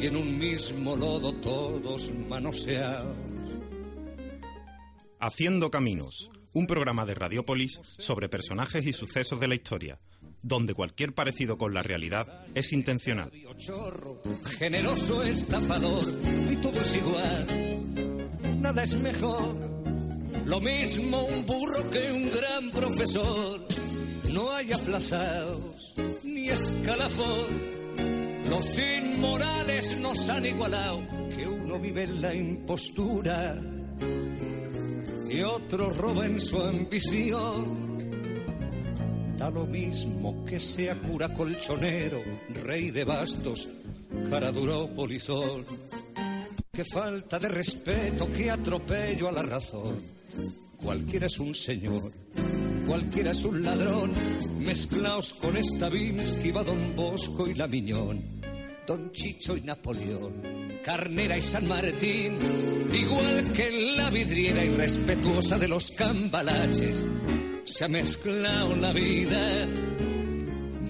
y en un mismo lodo todos manoseados. Haciendo Caminos, un programa de Radiopolis sobre personajes y sucesos de la historia, donde cualquier parecido con la realidad es intencional. Generoso estafador, y todo es igual, nada es mejor. Lo mismo un burro que un gran profesor. No hay aplazados ni escalafón los inmorales nos han igualado, que uno vive en la impostura y otro roba en su ambición. Da lo mismo que sea cura colchonero, rey de bastos, cara duro polizón. Qué falta de respeto, qué atropello a la razón. Cualquiera es un señor, cualquiera es un ladrón, mezclaos con esta que va Don Bosco y la Miñón Don Chicho y Napoleón, Carnera y San Martín, igual que en la vidriera irrespetuosa de los cambalaches, se ha mezclado la vida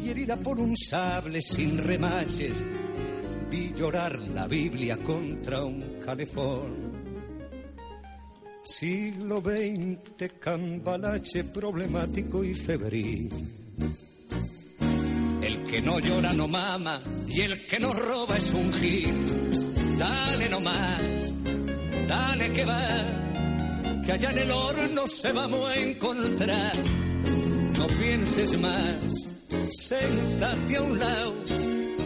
y herida por un sable sin remaches, vi llorar la Biblia contra un calefón. Siglo XX, cambalache problemático y febril que no llora no mama y el que no roba es un gil. Dale nomás, dale que va, que allá en el horno se vamos a encontrar. No pienses más, séntate a un lado,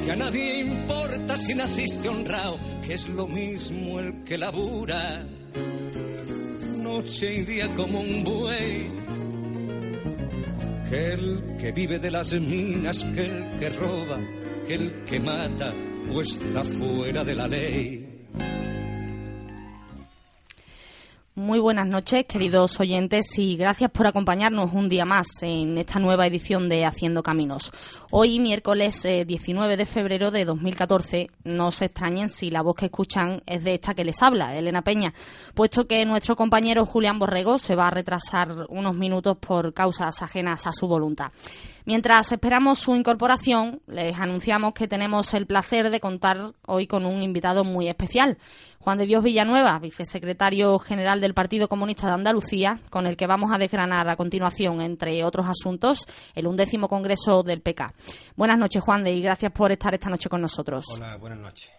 que a nadie importa si naciste honrado, que es lo mismo el que labura, noche y día como un buey que el que vive de las minas, que el que roba, que el que mata o está fuera de la ley. Muy buenas noches, queridos oyentes, y gracias por acompañarnos un día más en esta nueva edición de Haciendo Caminos. Hoy, miércoles 19 eh, de febrero de 2014, no se extrañen si la voz que escuchan es de esta que les habla, Elena Peña, puesto que nuestro compañero Julián Borrego se va a retrasar unos minutos por causas ajenas a su voluntad. Mientras esperamos su incorporación, les anunciamos que tenemos el placer de contar hoy con un invitado muy especial, Juan de Dios Villanueva, vicesecretario general del Partido Comunista de Andalucía, con el que vamos a desgranar a continuación, entre otros asuntos, el undécimo Congreso del PK. Buenas noches, Juan de, y gracias por estar esta noche con nosotros. Hola, buenas noches.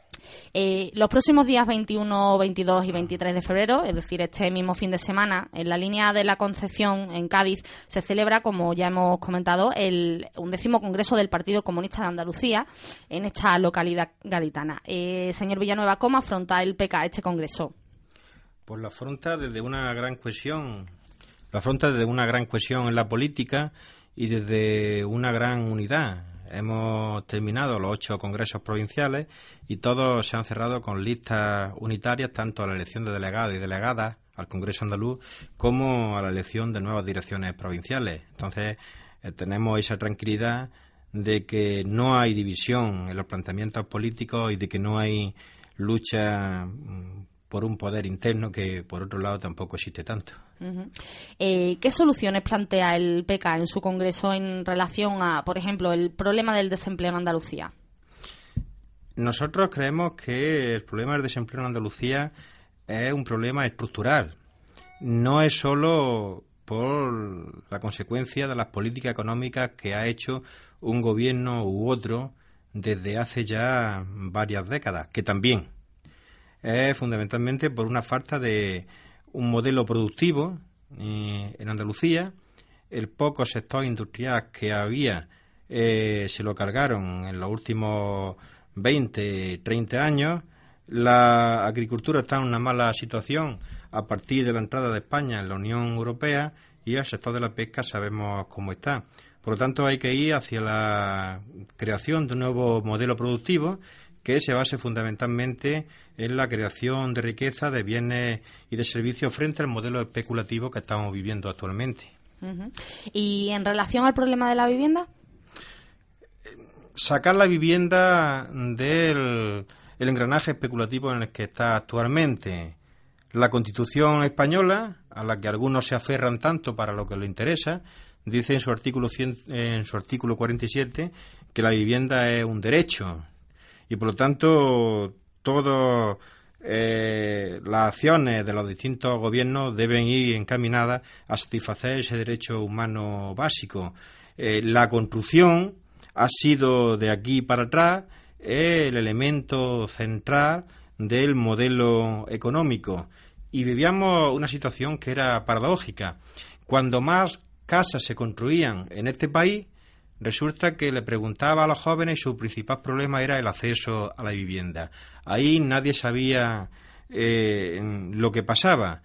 Eh, los próximos días 21, 22 y 23 de febrero, es decir, este mismo fin de semana, en la línea de la Concepción, en Cádiz, se celebra, como ya hemos comentado, el undécimo Congreso del Partido Comunista de Andalucía en esta localidad gaditana. Eh, señor Villanueva, ¿cómo afronta el PK este Congreso? Pues la afronta desde una gran cohesión, lo afronta desde una gran cohesión en la política y desde una gran unidad Hemos terminado los ocho congresos provinciales y todos se han cerrado con listas unitarias tanto a la elección de delegados y delegadas al Congreso andaluz como a la elección de nuevas direcciones provinciales. Entonces, eh, tenemos esa tranquilidad de que no hay división en los planteamientos políticos y de que no hay lucha mm, por un poder interno que, por otro lado, tampoco existe tanto. Eh, ¿Qué soluciones plantea el PK en su Congreso en relación a, por ejemplo, el problema del desempleo en Andalucía? Nosotros creemos que el problema del desempleo en Andalucía es un problema estructural. No es solo por la consecuencia de las políticas económicas que ha hecho un gobierno u otro desde hace ya varias décadas, que también es fundamentalmente por una falta de un modelo productivo eh, en Andalucía. El poco sector industrial que había eh, se lo cargaron en los últimos 20, 30 años. La agricultura está en una mala situación a partir de la entrada de España en la Unión Europea y el sector de la pesca sabemos cómo está. Por lo tanto, hay que ir hacia la creación de un nuevo modelo productivo que se base fundamentalmente en la creación de riqueza, de bienes y de servicios frente al modelo especulativo que estamos viviendo actualmente. ¿Y en relación al problema de la vivienda? Sacar la vivienda del engranaje especulativo en el que está actualmente. La Constitución española, a la que algunos se aferran tanto para lo que les interesa, dice en su artículo, en su artículo 47 que la vivienda es un derecho y por lo tanto todas eh, las acciones de los distintos gobiernos deben ir encaminadas a satisfacer ese derecho humano básico. Eh, la construcción ha sido de aquí para atrás el elemento central del modelo económico y vivíamos una situación que era paradójica. Cuando más casas se construían en este país, resulta que le preguntaba a los jóvenes y su principal problema era el acceso a la vivienda. Ahí nadie sabía eh, lo que pasaba.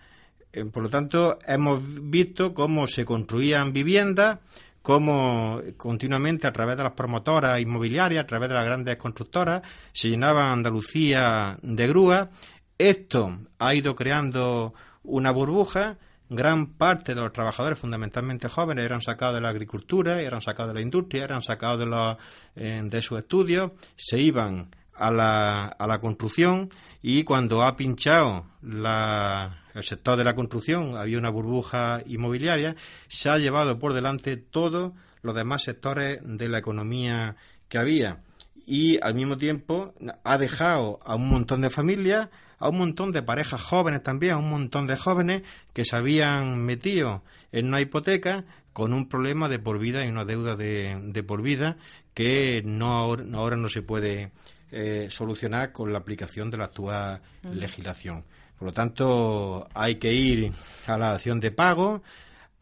Eh, por lo tanto, hemos visto cómo se construían viviendas, cómo continuamente a través de las promotoras inmobiliarias, a través de las grandes constructoras, se llenaba Andalucía de grúas. Esto ha ido creando una burbuja gran parte de los trabajadores, fundamentalmente jóvenes, eran sacados de la agricultura, eran sacados de la industria, eran sacados de, los, eh, de sus estudios, se iban a la, a la construcción y cuando ha pinchado el sector de la construcción, había una burbuja inmobiliaria, se ha llevado por delante todos los demás sectores de la economía que había. Y al mismo tiempo ha dejado a un montón de familias a un montón de parejas jóvenes también, a un montón de jóvenes que se habían metido en una hipoteca con un problema de por vida y una deuda de, por vida que no ahora, no se puede eh, solucionar con la aplicación de la actual legislación. Por lo tanto, hay que ir a la acción de pago,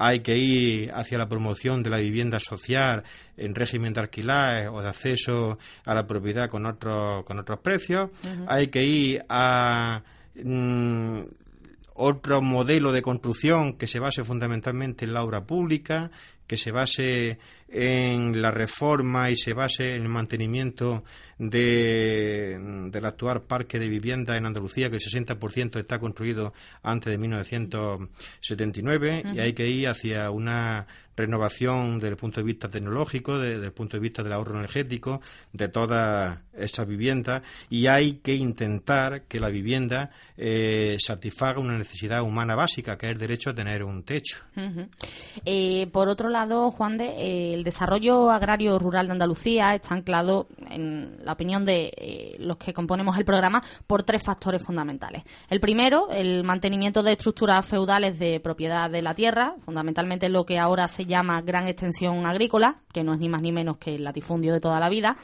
hay que ir hacia la promoción de la vivienda social en régimen de alquiler o de acceso a la propiedad con otros con otros precios, hay que ir a mm, otro modelo de construcción que se base fundamentalmente en la obra pública, que se base en la reforma y se base en el mantenimiento de, del actual parque de vivienda en Andalucía, que el 60% está construido antes de 1979, y hay que ir hacia una renovación desde el punto de vista tecnológico, desde el punto de vista del ahorro energético, de todas esas viviendas, y hay que intentar que la vivienda eh, satisfaga una necesidad humana básica, que es el derecho a tener un techo. Eh, por otro lado, Juan de, eh, el desarrollo agrario rural de Andalucía está anclado, en la opinión de los que componemos el programa, por tres factores fundamentales. El primero, el mantenimiento de estructuras feudales de propiedad de la tierra, fundamentalmente lo que ahora se llama Gran Extensión Agrícola, que no es ni más ni menos que el latifundio de toda la vida.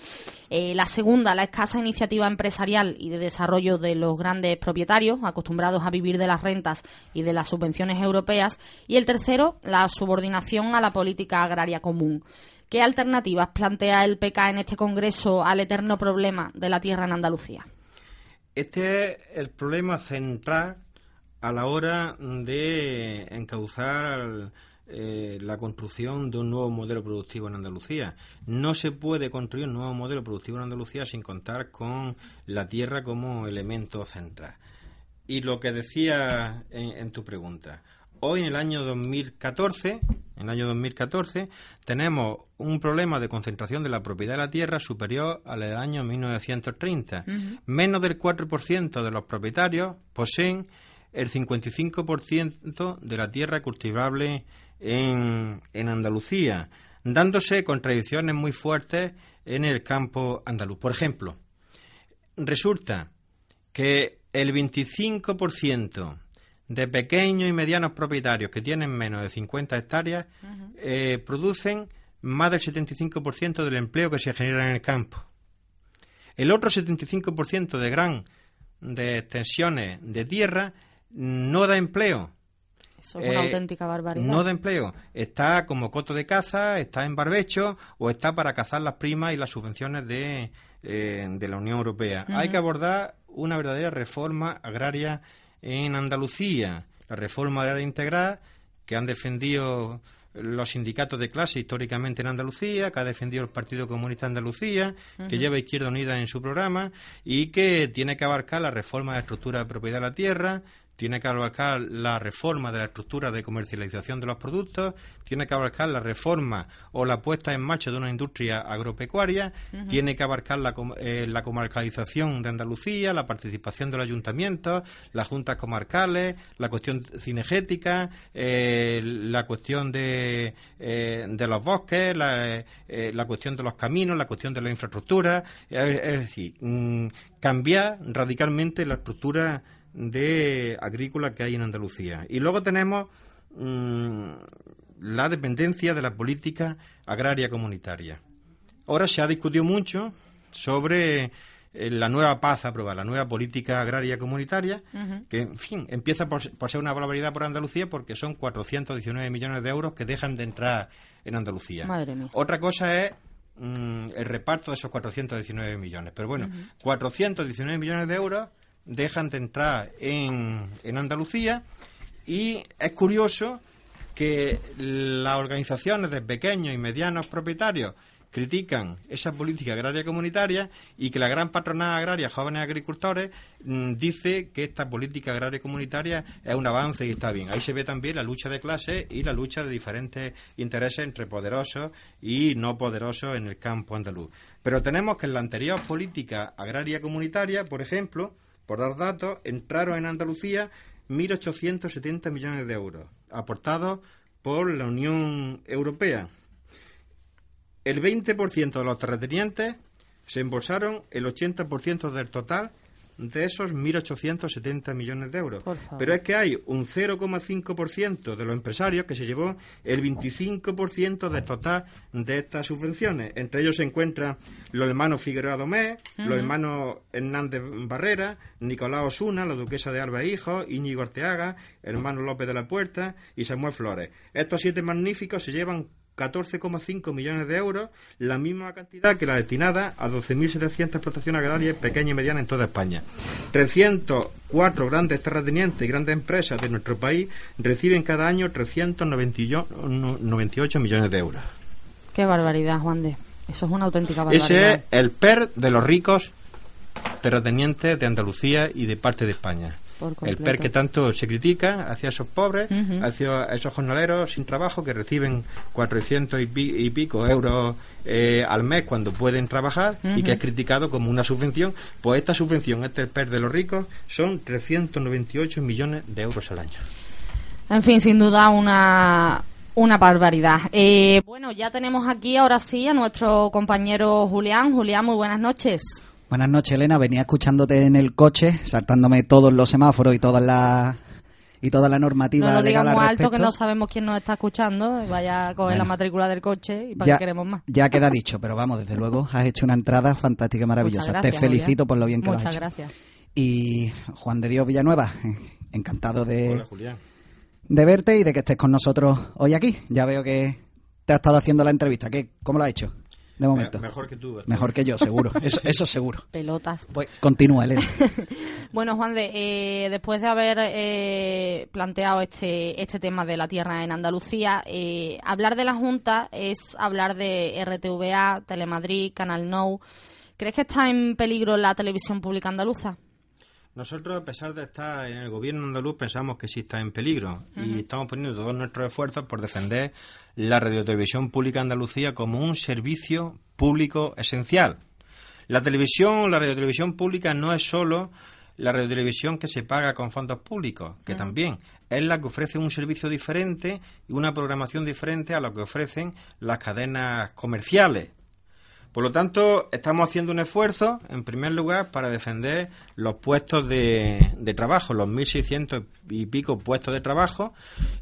Eh, la segunda, la escasa iniciativa empresarial y de desarrollo de los grandes propietarios, acostumbrados a vivir de las rentas y de las subvenciones europeas. Y el tercero, la subordinación a la política agraria común. ¿Qué alternativas plantea el PK en este Congreso al eterno problema de la tierra en Andalucía? Este es el problema central a la hora de encauzar eh, la construcción de un nuevo modelo productivo en Andalucía. No se puede construir un nuevo modelo productivo en Andalucía sin contar con la tierra como elemento central. Y lo que decía en, tu pregunta, hoy en el año 2014, en el año 2014, tenemos un problema de concentración de la propiedad de la tierra superior al del año 1930. Menos del 4% de los propietarios poseen el 55% de la tierra cultivable en, en Andalucía, dándose contradicciones muy fuertes en el campo andaluz. Por ejemplo, resulta que el 25% de pequeños y medianos propietarios que tienen menos de 50 hectáreas eh, producen más del 75% del empleo que se genera en el campo. El otro 75% de gran de extensiones de tierra no da empleo eso es una eh, auténtica barbaridad. No de empleo. Está como coto de caza, está en barbecho o está para cazar las primas y las subvenciones de, eh, de la Unión Europea. Hay que abordar una verdadera reforma agraria en Andalucía. La reforma agraria integral que han defendido los sindicatos de clase históricamente en Andalucía, que ha defendido el Partido Comunista de Andalucía, que lleva Izquierda Unida en su programa y que tiene que abarcar la reforma de la estructura de propiedad de la tierra, tiene que abarcar la reforma de la estructura de comercialización de los productos, tiene que abarcar la reforma o la puesta en marcha de una industria agropecuaria, tiene que abarcar la, eh, la, comarcalización de Andalucía, la participación de los ayuntamientos, las juntas comarcales, la cuestión cinegética, eh, la cuestión de, eh, de los bosques, la, la, cuestión de los caminos, la cuestión de la infraestructura, es decir, mm, cambiar radicalmente la estructura de agrícola que hay en Andalucía. Y luego tenemos mm, la dependencia de la política agraria comunitaria. Ahora se ha discutido mucho sobre eh, la nueva paz aprobada, la nueva política agraria comunitaria, que, en fin, empieza por, ser una barbaridad por Andalucía porque son 419 millones de euros que dejan de entrar en Andalucía. Otra cosa es mm, el reparto de esos 419 millones. Pero bueno, 419 millones de euros dejan de entrar en, en Andalucía y es curioso que las organizaciones de pequeños y medianos propietarios critican esa política agraria comunitaria y que la gran patronal agraria Jóvenes Agricultores mm, dice que esta política agraria comunitaria es un avance y está bien. Ahí se ve también la lucha de clases y la lucha de diferentes intereses entre poderosos y no poderosos en el campo andaluz. Pero tenemos que en la anterior política agraria comunitaria, por ejemplo, por dar datos, entraron en Andalucía 1.870 millones de euros, aportados por la Unión Europea. El 20% de los terratenientes se embolsaron el 80% del total de esos 1.870 millones de euros. Pero es que hay un 0,5% de los empresarios que se llevó el 25% del total de estas subvenciones. Entre ellos se encuentran los hermanos Figueroa Domé, los hermanos Hernández Barrera, Nicolás Osuna, la duquesa de Alba Hijo, Íñigo Arteaga, hermano López de la Puerta y Samuel Flores. Estos siete magníficos se llevan 14,5 millones de euros, la misma cantidad que la destinada a 12.700 explotaciones agrarias pequeñas y medianas en toda España. 304 grandes terratenientes y grandes empresas de nuestro país reciben cada año 398 millones de euros. Qué barbaridad, Juan de. Eso es una auténtica barbaridad. Ese es el PER de los ricos terratenientes de Andalucía y de parte de España el PER que tanto se critica hacia esos pobres, hacia esos jornaleros sin trabajo que reciben 400 y, pico euros eh, al mes cuando pueden trabajar y que es criticado como una subvención, pues esta subvención, este PER de los ricos, son 398 millones de euros al año. En fin, sin duda una, una barbaridad. Eh, bueno, ya tenemos aquí ahora sí a nuestro compañero Julián. Julián, muy buenas noches. Buenas noches, Elena. Venía escuchándote en el coche, saltándome todos los semáforos y todas las y toda la normativa no lo legal digamos alto que no sabemos quién nos está escuchando. Vaya a coger la matrícula del coche y para qué queremos más. ya queda dicho pero vamos desde luego has hecho una entrada fantástica y maravillosa. Te felicito por lo bien que lo has hecho. Muchas gracias. Y Juan de Dios Villanueva encantado de de verte y de que estés con nosotros hoy aquí. Ya veo que te has estado haciendo la entrevista. ¿Qué, cómo lo has hecho de momento. mejor que tú. Mejor que yo, seguro. Eso, eso seguro. Pelotas. Pues continúa, Elena. bueno, Juan, de, eh, después de haber eh, planteado este, este tema de la tierra en Andalucía, eh, hablar de la Junta es hablar de RTVA, Telemadrid, Canal Nou. ¿Crees que está en peligro la televisión pública andaluza? Nosotros, a pesar de estar en el gobierno andaluz, pensamos que sí está en peligro y estamos poniendo todos nuestros esfuerzos por defender la radiotelevisión pública Andalucía como un servicio público esencial. La televisión, la radiotelevisión pública no es solo la radiotelevisión que se paga con fondos públicos, que también es la que ofrece un servicio diferente y una programación diferente a lo que ofrecen las cadenas comerciales. Por lo tanto, estamos haciendo un esfuerzo, en primer lugar, para defender los puestos de, trabajo, los 1.600 y pico puestos de trabajo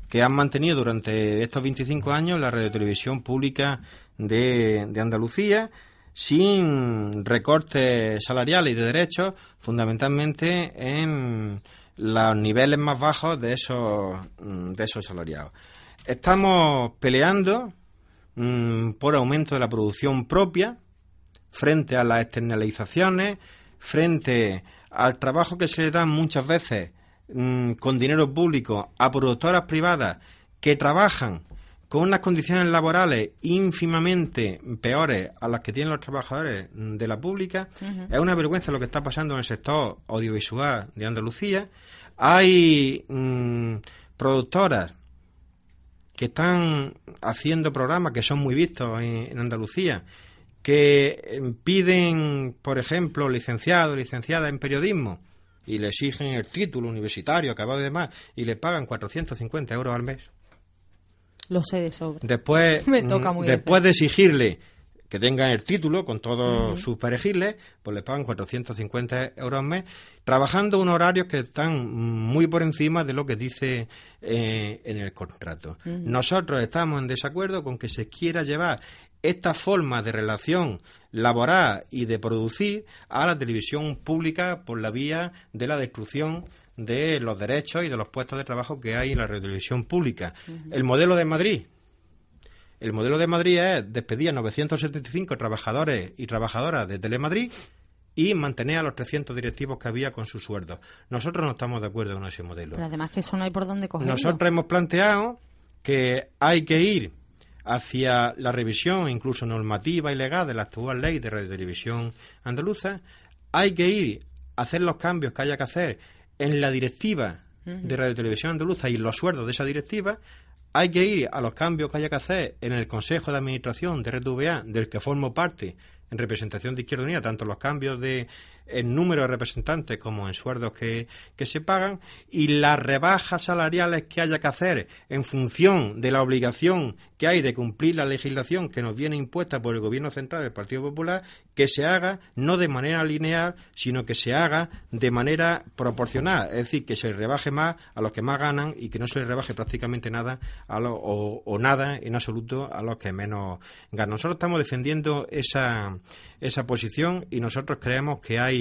que han mantenido durante estos 25 años la radiotelevisión pública de, de Andalucía, sin recortes salariales y de derechos, fundamentalmente en los niveles más bajos de esos, de esos salariados. Estamos peleando mm, por aumento de la producción propia, frente a las externalizaciones, frente al trabajo que se le da muchas veces mm, con dinero público a productoras privadas que trabajan con unas condiciones laborales ínfimamente peores a las que tienen los trabajadores de la pública. Es una vergüenza lo que está pasando en el sector audiovisual de Andalucía. Hay mm, productoras que están haciendo programas que son muy vistos en, Andalucía, que eh, piden, por ejemplo, licenciados, licenciadas en periodismo, y le exigen el título universitario acabado de demás, y le pagan 450 euros al mes. Lo sé de sobra. Después, mm, después de exigirle que tengan el título con todos sus perejiles, pues le pagan 450 euros al mes, trabajando unos horarios que están muy por encima de lo que dice eh, en el contrato. Nosotros estamos en desacuerdo con que se quiera llevar esta forma de relación laboral y de producir a la televisión pública por la vía de la destrucción de los derechos y de los puestos de trabajo que hay en la televisión pública. El modelo de Madrid, el modelo de Madrid es despedir a 975 trabajadores y trabajadoras de Telemadrid y mantener a los 300 directivos que había con sus sueldos. Nosotros no estamos de acuerdo con ese modelo. Pero además que eso no hay por dónde cogerlo. Nosotros hemos planteado que hay que ir hacia la revisión incluso normativa y legal de la actual ley de radio televisión andaluza. Hay que ir a hacer los cambios que haya que hacer en la directiva de Radio Televisión Andaluza y los sueldos de esa directiva hay que ir a los cambios que haya que hacer en el Consejo de Administración de RTVA, del que formo parte en representación de Izquierda Unida, tanto los cambios de en número de representantes como en sueldos que, se pagan y las rebajas salariales que haya que hacer en función de la obligación que hay de cumplir la legislación que nos viene impuesta por el Gobierno Central del Partido Popular, que se haga no de manera lineal, sino que se haga de manera proporcional, es decir, que se rebaje más a los que más ganan y que no se les rebaje prácticamente nada a o, o nada en absoluto a los que menos ganan. Nosotros estamos defendiendo esa, esa posición y nosotros creemos que hay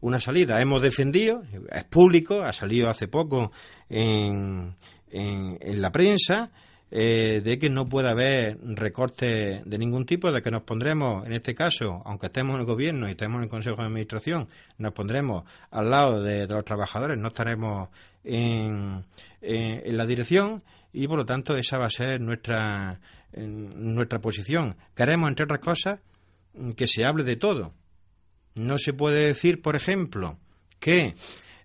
una salida. Hemos defendido, es público, ha salido hace poco en, en, la prensa, eh, de que no puede haber recortes de ningún tipo, de que nos pondremos, en este caso, aunque estemos en el gobierno y estemos en el Consejo de Administración, nos pondremos al lado de, los trabajadores, no estaremos en, en, la dirección y, por lo tanto, esa va a ser nuestra, nuestra posición. Queremos, entre otras cosas, que se hable de todo no se puede decir, por ejemplo, que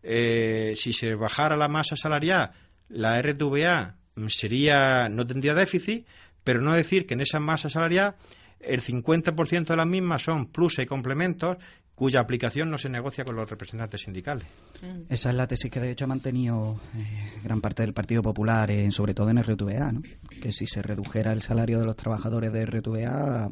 eh, si se bajara la masa salarial, la RTVA sería, no tendría déficit, pero no decir que en esa masa salarial el 50% de las mismas son pluses y complementos cuya aplicación no se negocia con los representantes sindicales. Mm. Esa es la tesis que de hecho ha mantenido eh, gran parte del Partido Popular, sobre todo en RTVA, ¿no? que si se redujera el salario de los trabajadores de RTVA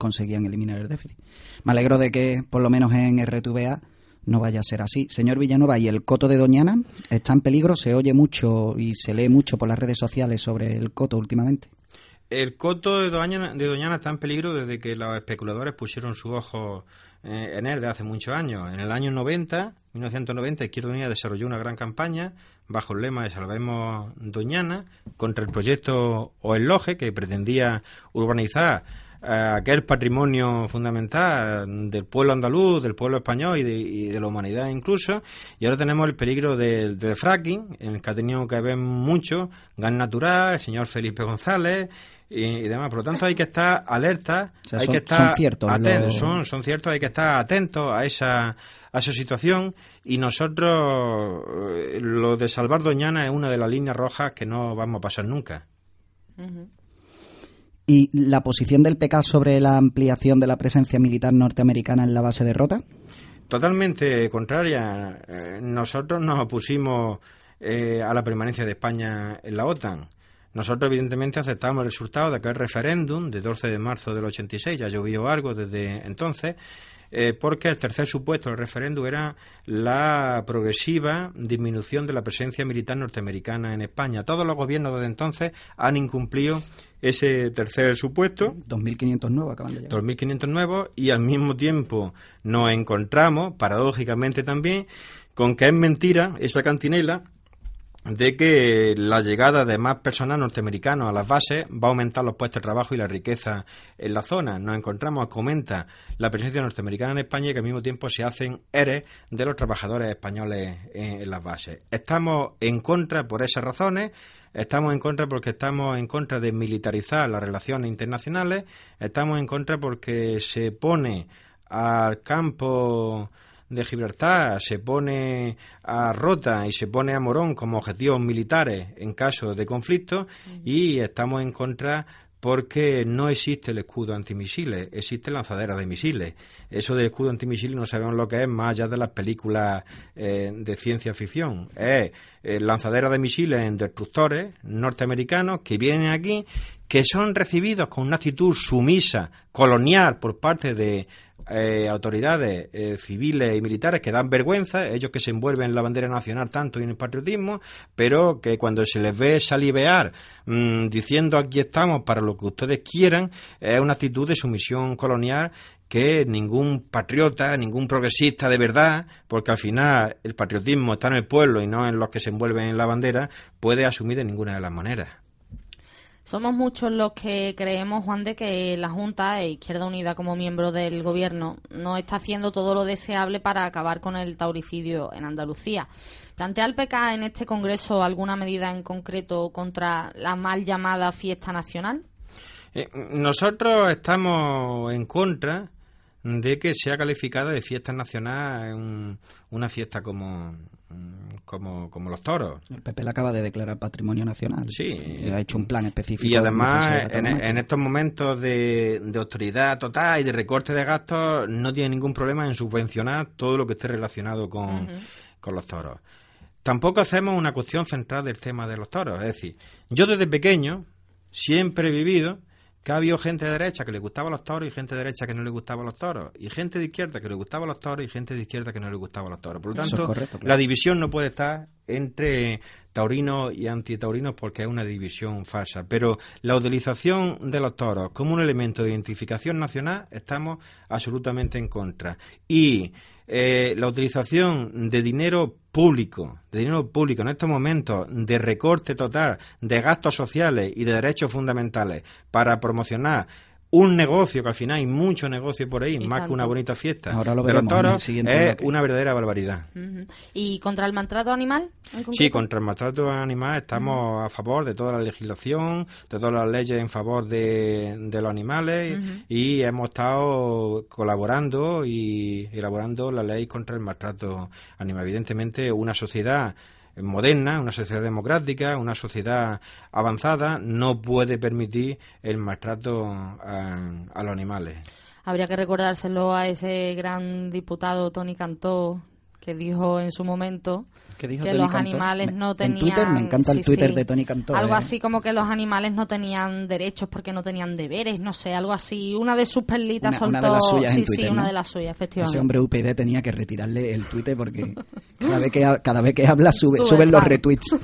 conseguían eliminar el déficit. Me alegro de que, por lo menos en RTVA, no vaya a ser así. Señor Villanueva, ¿y el coto de Doñana está en peligro? Se oye mucho y se lee mucho por las redes sociales sobre el coto últimamente. El coto de Doñana, está en peligro desde que los especuladores pusieron su ojo eh, en él de hace muchos años. En el año 90, 1990, Izquierda Unida desarrolló una gran campaña bajo el lema de Salvemos Doñana contra el proyecto OELOGE que pretendía urbanizar aquel patrimonio fundamental del pueblo andaluz, del pueblo español y de, la humanidad incluso. Y ahora tenemos el peligro del, fracking, en el que ha tenido que ver mucho gas natural, el señor Felipe González y, demás. Por lo tanto, hay que estar alerta, hay que estar son ciertos, atentos, son, ciertos, hay que estar atentos a esa a esa situación y nosotros eh, lo de salvar Doñana es una de las líneas rojas que no vamos a pasar nunca. ¿Y la posición del PK sobre la ampliación de la presencia militar norteamericana en la base de Rota? Totalmente contraria. Eh, nosotros nos opusimos eh, a la permanencia de España en la OTAN. Nosotros, evidentemente, aceptamos el resultado de aquel referéndum de 12 de marzo del 86, ya llovió algo desde entonces, eh, porque el tercer supuesto del referéndum era la progresiva disminución de la presencia militar norteamericana en España. Todos los gobiernos desde entonces han incumplido ese tercer supuesto. 2.500 nuevos acaban de llegar. 2.500 nuevos y al mismo tiempo nos encontramos, paradójicamente también, con que es mentira esa cantinela de que la llegada de más personal norteamericano a las bases va a aumentar los puestos de trabajo y la riqueza en la zona. Nos encontramos que aumenta la presencia norteamericana en España y que al mismo tiempo se hacen eres de los trabajadores españoles en, las bases. Estamos en contra por esas razones. Estamos en contra porque estamos en contra de militarizar las relaciones internacionales. Estamos en contra porque se pone al campo de Gibraltar se pone a Rota y se pone a Morón como objetivos militares en caso de conflicto y estamos en contra porque no existe el escudo antimisiles, existe lanzadera de misiles. Eso del escudo antimisiles no sabemos lo que es más allá de las películas eh, de ciencia ficción. Es eh, lanzadera de misiles en destructores norteamericanos que vienen aquí, que son recibidos con una actitud sumisa, colonial por parte de eh, autoridades eh, civiles y militares que dan vergüenza, ellos que se envuelven en la bandera nacional tanto y en el patriotismo, pero que cuando se les ve salivear mm, diciendo aquí estamos para lo que ustedes quieran, es una actitud de sumisión colonial que ningún patriota, ningún progresista de verdad, porque al final el patriotismo está en el pueblo y no en los que se envuelven en la bandera, puede asumir de ninguna de las maneras. Somos muchos los que creemos, Juan, de que la Junta e Izquierda Unida como miembro del Gobierno no está haciendo todo lo deseable para acabar con el tauricidio en Andalucía. ¿Plantea el PK en este Congreso alguna medida en concreto contra la mal llamada fiesta nacional? Eh, nosotros estamos en contra de que sea calificada de fiesta nacional una fiesta como, como, como los toros. El PP la acaba de declarar patrimonio nacional. Sí. ha hecho un plan específico. Y además, en, estos momentos de, de, autoridad total y de recorte de gastos, no tiene ningún problema en subvencionar todo lo que esté relacionado con, con los toros. Tampoco hacemos una cuestión central del tema de los toros. Es decir, yo desde pequeño siempre he vivido que ha habido gente de derecha que le gustaban los toros y gente de derecha que no le gustaban los toros, y gente de izquierda que le gustaban los toros y gente de izquierda que no le gustaban los toros. Por lo tanto, la división no puede estar entre taurinos y antitaurinos porque es una división falsa. Pero la utilización de los toros como un elemento de identificación nacional estamos absolutamente en contra. Y eh, la utilización de dinero público, de dinero público en estos momentos de recorte total de gastos sociales y de derechos fundamentales para promocionar un negocio, que al final hay mucho negocio por ahí, más que una bonita fiesta Ahora lo de los toros, es una verdadera barbaridad. ¿Y contra el maltrato animal? Sí, contra el maltrato animal estamos a favor de toda la legislación, de todas las leyes en favor de, de los animales y hemos estado colaborando y elaborando la ley contra el maltrato animal. Evidentemente, una sociedad moderna, una sociedad democrática, una sociedad avanzada, no puede permitir el maltrato a, los animales. Habría que recordárselo a ese gran diputado Tony Cantó que dijo en su momento que los animales no tenían... En Twitter, me encanta el Twitter de Tony Cantó. Algo ¿eh? así como que los animales no tenían derechos porque no tenían deberes, no sé, algo así. Una de sus perlitas soltó... Una de las suyas sí, en Twitter, sí, una de las suyas, efectivamente. Ese hombre UPyD tenía que retirarle el Twitter porque cada vez que, cada vez que habla sube, suben los retweets.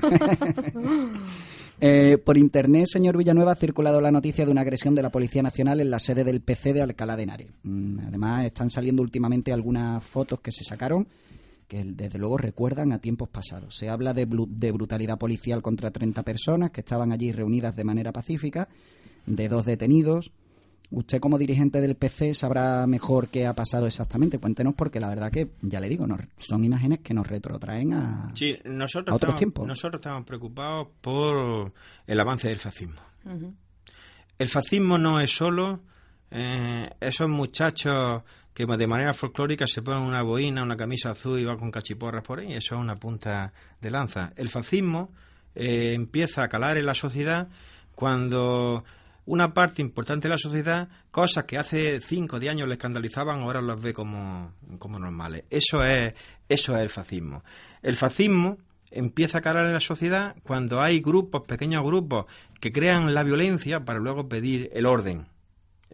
Eh, por internet, señor Villanueva, ha circulado la noticia de una agresión de la Policía Nacional en la sede del PC de Alcalá de Henares. Mm, además, están saliendo últimamente algunas fotos que se sacaron que desde luego recuerdan a tiempos pasados. Se habla de, de brutalidad policial contra 30 personas que estaban allí reunidas de manera pacífica, de dos detenidos. Usted como dirigente del PC sabrá mejor qué ha pasado exactamente. Cuéntenos porque la verdad que, ya le digo, son imágenes que nos retrotraen a, nosotros otros estamos, tiempos. Nosotros estamos preocupados por el avance del fascismo. El fascismo no es solo eh, esos muchachos que de manera folclórica se ponen una boina, una camisa azul y van con cachiporras por ahí. Eso es una punta de lanza. El fascismo eh, empieza a calar en la sociedad cuando una parte importante de la sociedad, cosas que hace 5 o 10 años le escandalizaban, ahora las ve como, como normales. Eso es, eso es el fascismo. El fascismo empieza a calar en la sociedad cuando hay grupos, pequeños grupos, que crean la violencia para luego pedir el orden.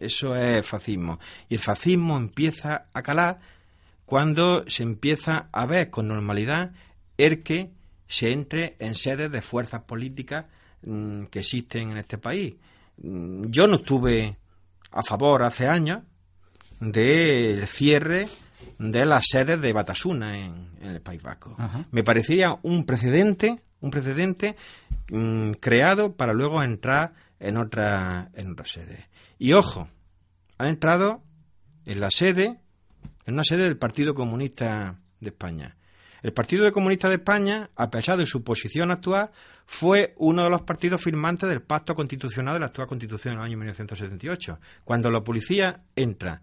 Eso es fascismo. Y el fascismo empieza a calar cuando se empieza a ver con normalidad el que se entre en sedes de fuerzas políticas mm, que existen en este país. Mm, yo no estuve a favor hace años del cierre de las sedes de Batasuna en, el País Vasco. Me parecía un precedente, un precedente mm, creado para luego entrar en otra, en otra sede. Y ojo, han entrado en la sede, en una sede del Partido Comunista de España. El Partido Comunista de España, a pesar de su posición actual, fue uno de los partidos firmantes del pacto constitucional de la actual Constitución del año 1978. Cuando la policía entra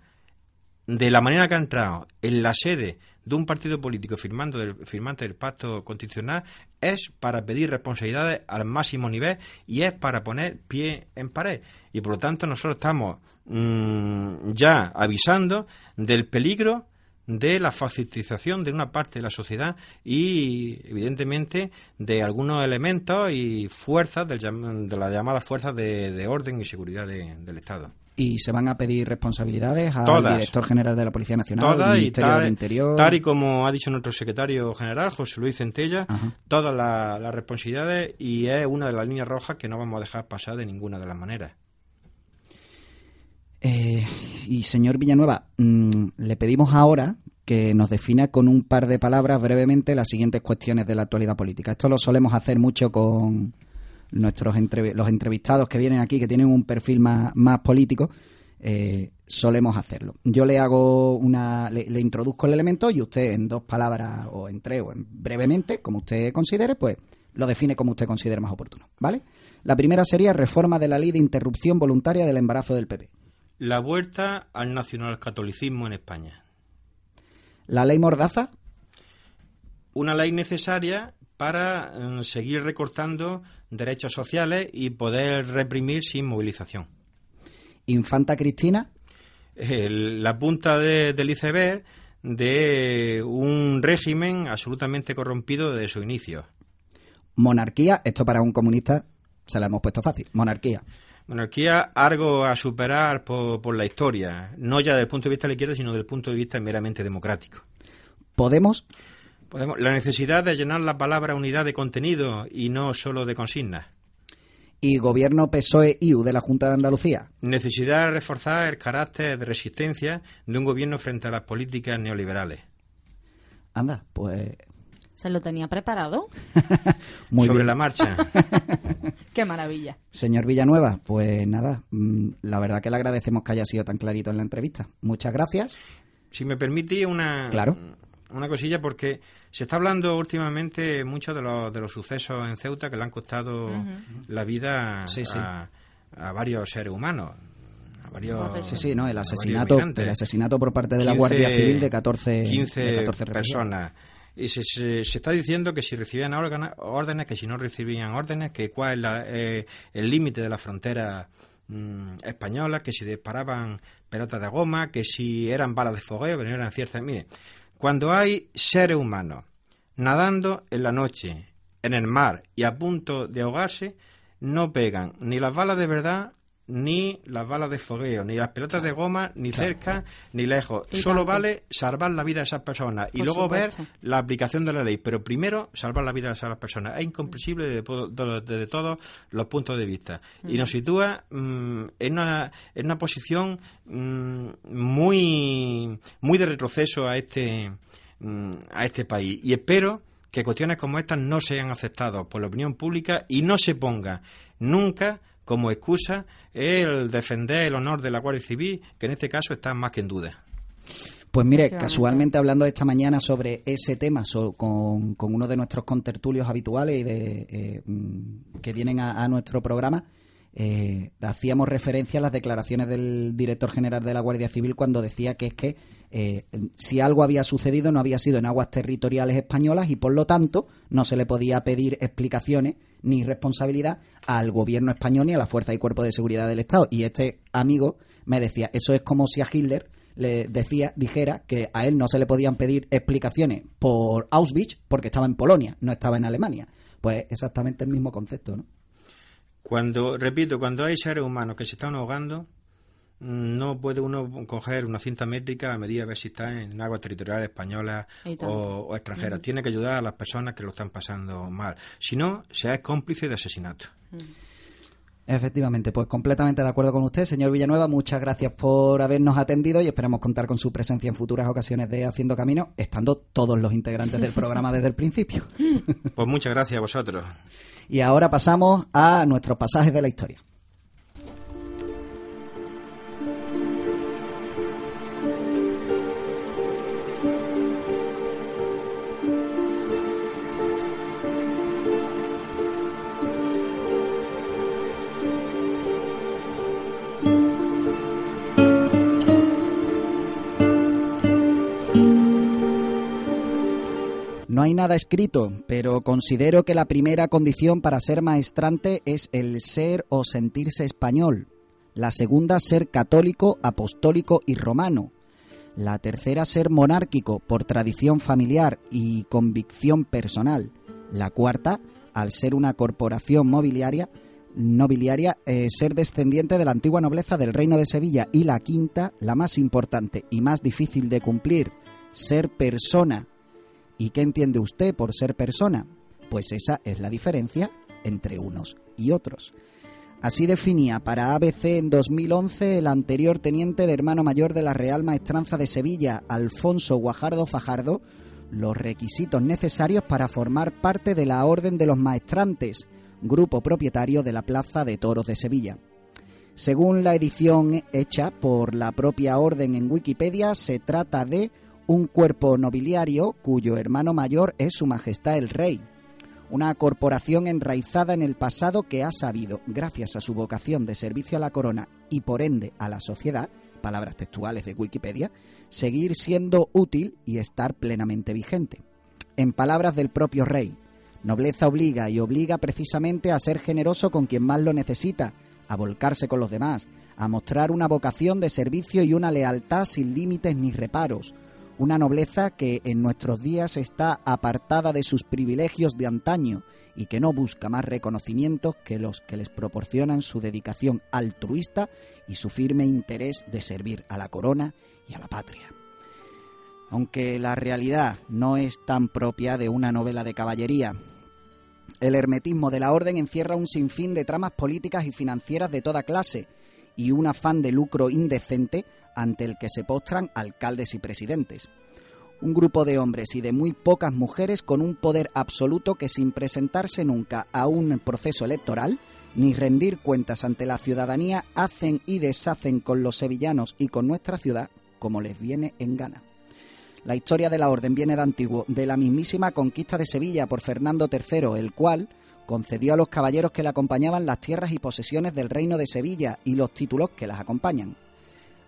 de la manera que ha entrado en la sede de un partido político firmando del, firmante del pacto constitucional es para pedir responsabilidades al máximo nivel y es para poner pie en pared. Y por lo tanto nosotros estamos mm, ya avisando del peligro de la facilitación de una parte de la sociedad y, evidentemente, de algunos elementos y fuerzas de las llamadas fuerzas de, orden y seguridad del Estado. ¿Y se van a pedir responsabilidades al director general de la Policía Nacional, al Ministerio del Interior? Tal y como ha dicho nuestro secretario general, José Luis Centella, todas las responsabilidades y es una de las líneas rojas que no vamos a dejar pasar de ninguna de las maneras. Eh, y señor Villanueva, mm, le pedimos ahora que nos defina con un par de palabras brevemente las siguientes cuestiones de la actualidad política. Esto lo solemos hacer mucho con nuestros los entrevistados que vienen aquí, que tienen un perfil más, político. Eh, solemos hacerlo. Yo le hago una, le, le, introduzco el elemento y usted en dos palabras o en tres o en brevemente, como usted considere, pues lo define como usted considere más oportuno, ¿vale? La primera sería reforma de la ley de interrupción voluntaria del embarazo del PP. La vuelta al nacionalcatolicismo en España. ¿La ley Mordaza? Una ley necesaria para mm, seguir recortando derechos sociales y poder reprimir sin movilización. ¿Infanta Cristina? la punta del iceberg de un régimen absolutamente corrompido desde su inicio. Monarquía, esto para un comunista se la hemos puesto fácil. Monarquía. Monarquía, algo a superar por, la historia, no ya desde el punto de vista de la izquierda, sino desde el punto de vista meramente democrático. ¿Podemos? Podemos. La necesidad de llenar la palabra unidad de contenido y no solo de consignas. ¿Y gobierno PSOE-IU de la Junta de Andalucía? Necesidad de reforzar el carácter de resistencia de un gobierno frente a las políticas neoliberales. Anda, pues ¿Se lo tenía preparado? Muy Sobre la marcha. Qué maravilla. Señor Villanueva, pues nada, mm, la verdad que le agradecemos que haya sido tan clarito en la entrevista. Muchas gracias. Si me permite una, claro. Una cosilla, porque se está hablando últimamente mucho de los, de los sucesos en Ceuta que le han costado la vida A, varios seres humanos. A varios, sí, sí, no, el asesinato, el asesinato por parte de la Guardia Civil de 14, 15 de 14 personas. Y se, se, está diciendo que si recibían órdenes, que si no recibían órdenes, que cuál es eh, el límite de la frontera mm, española, que si disparaban pelotas de goma, que si eran balas de fogueo, que no eran ciertas. Mire, cuando hay seres humanos nadando en la noche en el mar y a punto de ahogarse, no pegan ni las balas de verdad ni las balas de fogueo, ni las pelotas de goma, ni cerca, ni lejos. Solo vale salvar la vida de esas personas y luego ver la aplicación de la ley. Pero primero, salvar la vida de esas personas. Es incomprensible desde, todos los puntos de vista. Y nos sitúa mm, en, una, en una posición mm, muy, muy de retroceso a este, mm, a este país. Y espero que cuestiones como estas no sean aceptadas por la opinión pública y no se ponga nunca como excusa el defender el honor de la Guardia Civil, que en este caso está más que en duda. Pues mire, casualmente hablando esta mañana sobre ese tema con, uno de nuestros contertulios habituales y de, eh, mm, que vienen a, nuestro programa, eh, hacíamos referencia a las declaraciones del director general de la Guardia Civil cuando decía que es que eh, si algo había sucedido no había sido en aguas territoriales españolas y por lo tanto no se le podía pedir explicaciones ni responsabilidad al gobierno español ni a la fuerza y cuerpo de seguridad del Estado. Y este amigo me decía, eso es como si a Hitler le decía, dijera que a él no se le podían pedir explicaciones por Auschwitz porque estaba en Polonia, no estaba en Alemania. Pues exactamente el mismo concepto, ¿no? Cuando, repito, cuando hay seres humanos que se están ahogando, no puede uno coger una cinta métrica a medida de ver si está en aguas territoriales españolas o, extranjeras. Tiene que ayudar a las personas que lo están pasando mal. Si no, se es cómplice de asesinato. Efectivamente, pues completamente de acuerdo con usted, señor Villanueva. Muchas gracias por habernos atendido y esperamos contar con su presencia en futuras ocasiones de Haciendo Camino, estando todos los integrantes del programa desde el principio. Pues muchas gracias a vosotros. Y ahora pasamos a nuestros pasajes de la historia. No hay nada escrito, pero considero que la primera condición para ser maestrante es el ser o sentirse español. La segunda, ser católico, apostólico y romano. La tercera, ser monárquico por tradición familiar y convicción personal. La cuarta, al ser una corporación mobiliaria, nobiliaria, eh, ser descendiente de la antigua nobleza del Reino de Sevilla. Y la quinta, la más importante y más difícil de cumplir, ser persona. ¿Y qué entiende usted por ser persona? Pues esa es la diferencia entre unos y otros. Así definía para ABC en 2011 el anterior teniente de hermano mayor de la Real Maestranza de Sevilla, Alfonso Guajardo Fajardo, los requisitos necesarios para formar parte de la Orden de los Maestrantes, grupo propietario de la Plaza de Toros de Sevilla. Según la edición hecha por la propia orden en Wikipedia, se trata de un cuerpo nobiliario cuyo hermano mayor es Su Majestad el Rey, una corporación enraizada en el pasado que ha sabido, gracias a su vocación de servicio a la corona y por ende a la sociedad, palabras textuales de Wikipedia, seguir siendo útil y estar plenamente vigente. En palabras del propio rey, nobleza obliga y obliga precisamente a ser generoso con quien más lo necesita, a volcarse con los demás, a mostrar una vocación de servicio y una lealtad sin límites ni reparos, una nobleza que en nuestros días está apartada de sus privilegios de antaño y que no busca más reconocimientos que los que les proporcionan su dedicación altruista y su firme interés de servir a la corona y a la patria. Aunque la realidad no es tan propia de una novela de caballería, el hermetismo de la orden encierra un sinfín de tramas políticas y financieras de toda clase y un afán de lucro indecente ante el que se postran alcaldes y presidentes. Un grupo de hombres y de muy pocas mujeres con un poder absoluto que sin presentarse nunca a un proceso electoral ni rendir cuentas ante la ciudadanía hacen y deshacen con los sevillanos y con nuestra ciudad como les viene en gana. La historia de la orden viene de antiguo, de la mismísima conquista de Sevilla por Fernando III, el cual concedió a los caballeros que le acompañaban las tierras y posesiones del reino de Sevilla y los títulos que las acompañan.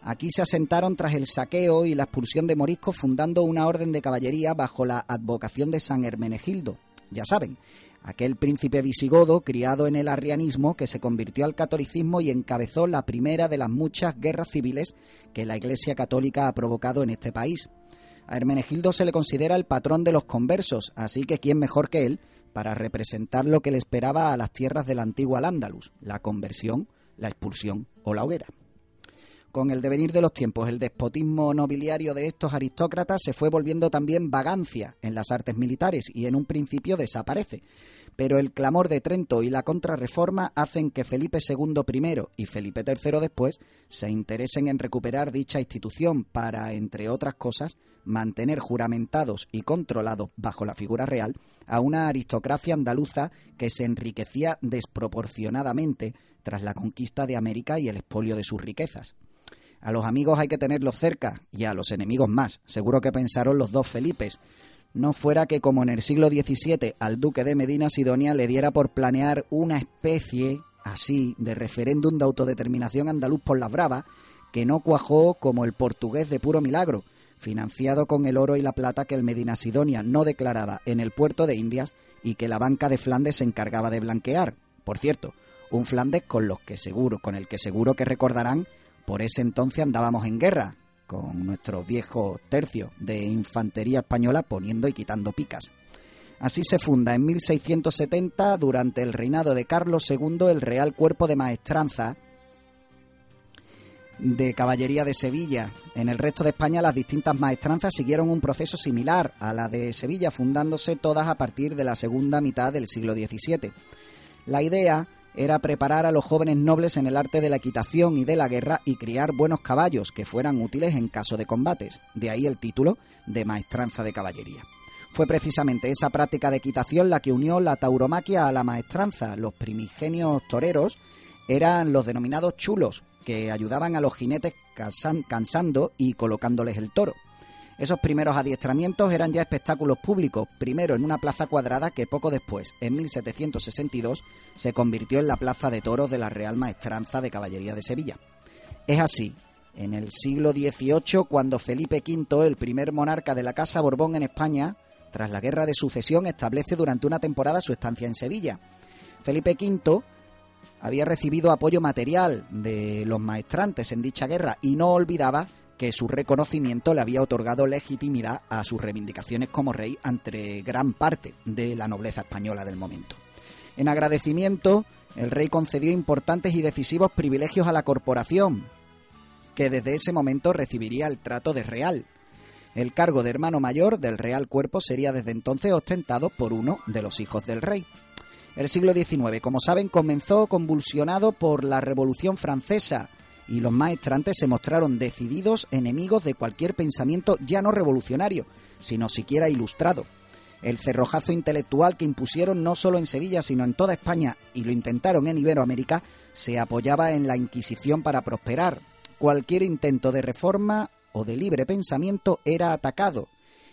Aquí se asentaron tras el saqueo y la expulsión de moriscos fundando una orden de caballería bajo la advocación de San Hermenegildo. Ya saben, aquel príncipe visigodo criado en el arrianismo que se convirtió al catolicismo y encabezó la primera de las muchas guerras civiles que la Iglesia Católica ha provocado en este país. A Hermenegildo se le considera el patrón de los conversos, así que quién mejor que él para representar lo que le esperaba a las tierras del antiguo Al-Ándalus, la conversión, la expulsión o la hoguera. Con el devenir de los tiempos, el despotismo nobiliario de estos aristócratas se fue volviendo también vagancia en las artes militares y en un principio desaparece. Pero el clamor de Trento y la contrarreforma hacen que Felipe II primero y Felipe III después se interesen en recuperar dicha institución para, entre otras cosas, mantener juramentados y controlados bajo la figura real a una aristocracia andaluza que se enriquecía desproporcionadamente tras la conquista de América y el expolio de sus riquezas. A los amigos hay que tenerlos cerca y a los enemigos más. Seguro que pensaron los dos Felipes. No fuera que como en el siglo XVII al duque de Medina Sidonia le diera por planear una especie así de referéndum de autodeterminación andaluz por las bravas que no cuajó como el portugués de puro milagro, financiado con el oro y la plata que el Medina Sidonia no declaraba en el puerto de Indias y que la banca de Flandes se encargaba de blanquear. Por cierto, un Flandes con los que seguro, con el que seguro que recordarán por ese entonces andábamos en guerra, con nuestros viejos tercios de infantería española poniendo y quitando picas. Así se funda en 1670, durante el reinado de Carlos II, el Real Cuerpo de Maestranza de Caballería de Sevilla. En el resto de España las distintas maestranzas siguieron un proceso similar a la de Sevilla, fundándose todas a partir de la segunda mitad del siglo XVII. La idea era preparar a los jóvenes nobles en el arte de la equitación y de la guerra y criar buenos caballos que fueran útiles en caso de combates. De ahí el título de maestranza de caballería. Fue precisamente esa práctica de equitación la que unió la tauromaquia a la maestranza. Los primigenios toreros eran los denominados chulos, que ayudaban a los jinetes cansando y colocándoles el toro. Esos primeros adiestramientos eran ya espectáculos públicos, primero en una plaza cuadrada que poco después, en 1762, se convirtió en la plaza de toros de la Real Maestranza de Caballería de Sevilla. Es así, en el siglo XVIII, cuando Felipe V, el primer monarca de la Casa Borbón en España, tras la Guerra de Sucesión, establece durante una temporada su estancia en Sevilla. Felipe V había recibido apoyo material de los maestrantes en dicha guerra y no olvidaba que su reconocimiento le había otorgado legitimidad a sus reivindicaciones como rey ante gran parte de la nobleza española del momento. En agradecimiento, el rey concedió importantes y decisivos privilegios a la corporación, que desde ese momento recibiría el trato de real. El cargo de hermano mayor del Real Cuerpo sería desde entonces ostentado por uno de los hijos del rey. El siglo XIX, como saben, comenzó convulsionado por la Revolución Francesa, y los maestrantes se mostraron decididos enemigos de cualquier pensamiento ya no revolucionario, sino siquiera ilustrado. El cerrojazo intelectual que impusieron no solo en Sevilla, sino en toda España, y lo intentaron en Iberoamérica, se apoyaba en la Inquisición para prosperar. Cualquier intento de reforma o de libre pensamiento era atacado,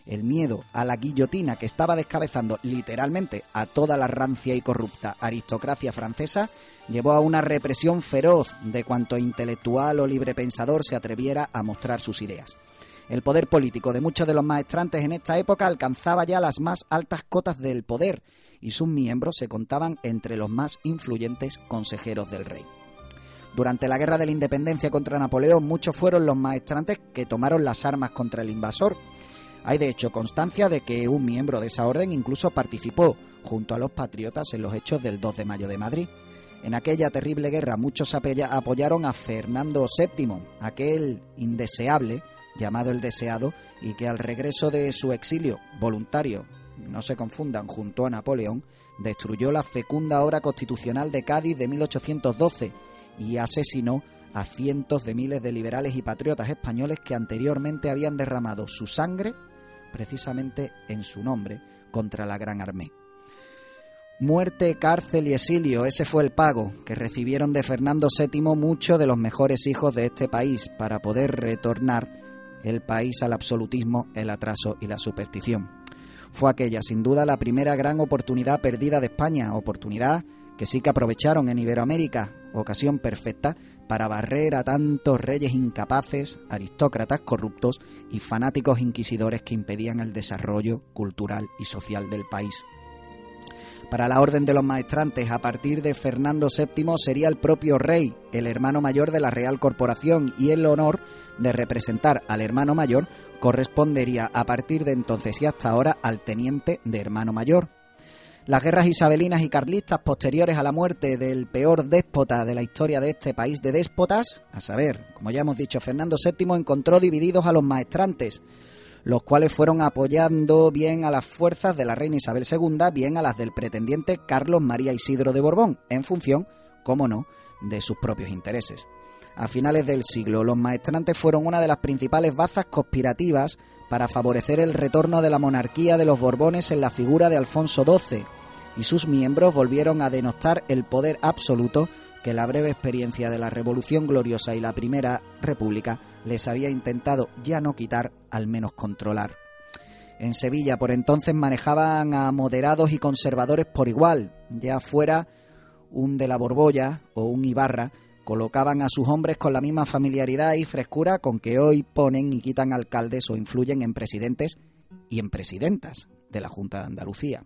el miedo a la guillotina que estaba descabezando literalmente a toda la rancia y corrupta aristocracia francesa llevó a una represión feroz de cuanto intelectual o librepensador se atreviera a mostrar sus ideas. El poder político de muchos de los maestrantes en esta época alcanzaba ya las más altas cotas del poder y sus miembros se contaban entre los más influyentes consejeros del rey. Durante la guerra de la independencia contra Napoleón, muchos fueron los maestrantes que tomaron las armas contra el invasor hay de hecho constancia de que un miembro de esa orden incluso participó junto a los patriotas en los hechos del 2 de mayo de Madrid. En aquella terrible guerra muchos apoyaron a Fernando VII, aquel indeseable llamado el deseado, y que al regreso de su exilio voluntario, no se confundan, junto a Napoleón, destruyó la fecunda obra constitucional de Cádiz de 1812 y asesinó a cientos de miles de liberales y patriotas españoles que anteriormente habían derramado su sangre precisamente en su nombre contra la Gran Armée. Muerte, cárcel y exilio, ese fue el pago que recibieron de Fernando VII muchos de los mejores hijos de este país para poder retornar el país al absolutismo, el atraso y la superstición. Fue aquella, sin duda, la primera gran oportunidad perdida de España, oportunidad que sí que aprovecharon en Iberoamérica, ocasión perfecta para barrer a tantos reyes incapaces, aristócratas corruptos y fanáticos inquisidores que impedían el desarrollo cultural y social del país. Para la orden de los maestrantes, a partir de Fernando VII sería el propio rey, el hermano mayor de la Real Corporación, y el honor de representar al hermano mayor correspondería a partir de entonces y hasta ahora al teniente de hermano mayor, las guerras isabelinas y carlistas posteriores a la muerte del peor déspota de la historia de este país de déspotas, a saber, como ya hemos dicho, Fernando VII encontró divididos a los maestrantes, los cuales fueron apoyando bien a las fuerzas de la reina Isabel II, bien a las del pretendiente Carlos María Isidro de Borbón, en función, como no, de sus propios intereses. A finales del siglo, los maestrantes fueron una de las principales bazas conspirativas para favorecer el retorno de la monarquía de los Borbones en la figura de Alfonso XII, y sus miembros volvieron a denostar el poder absoluto que la breve experiencia de la Revolución Gloriosa y la Primera República les había intentado ya no quitar, al menos controlar. En Sevilla por entonces manejaban a moderados y conservadores por igual, ya fuera un de la Borbolla o un Ibarra, colocaban a sus hombres con la misma familiaridad y frescura con que hoy ponen y quitan alcaldes o influyen en presidentes y en presidentas de la Junta de Andalucía.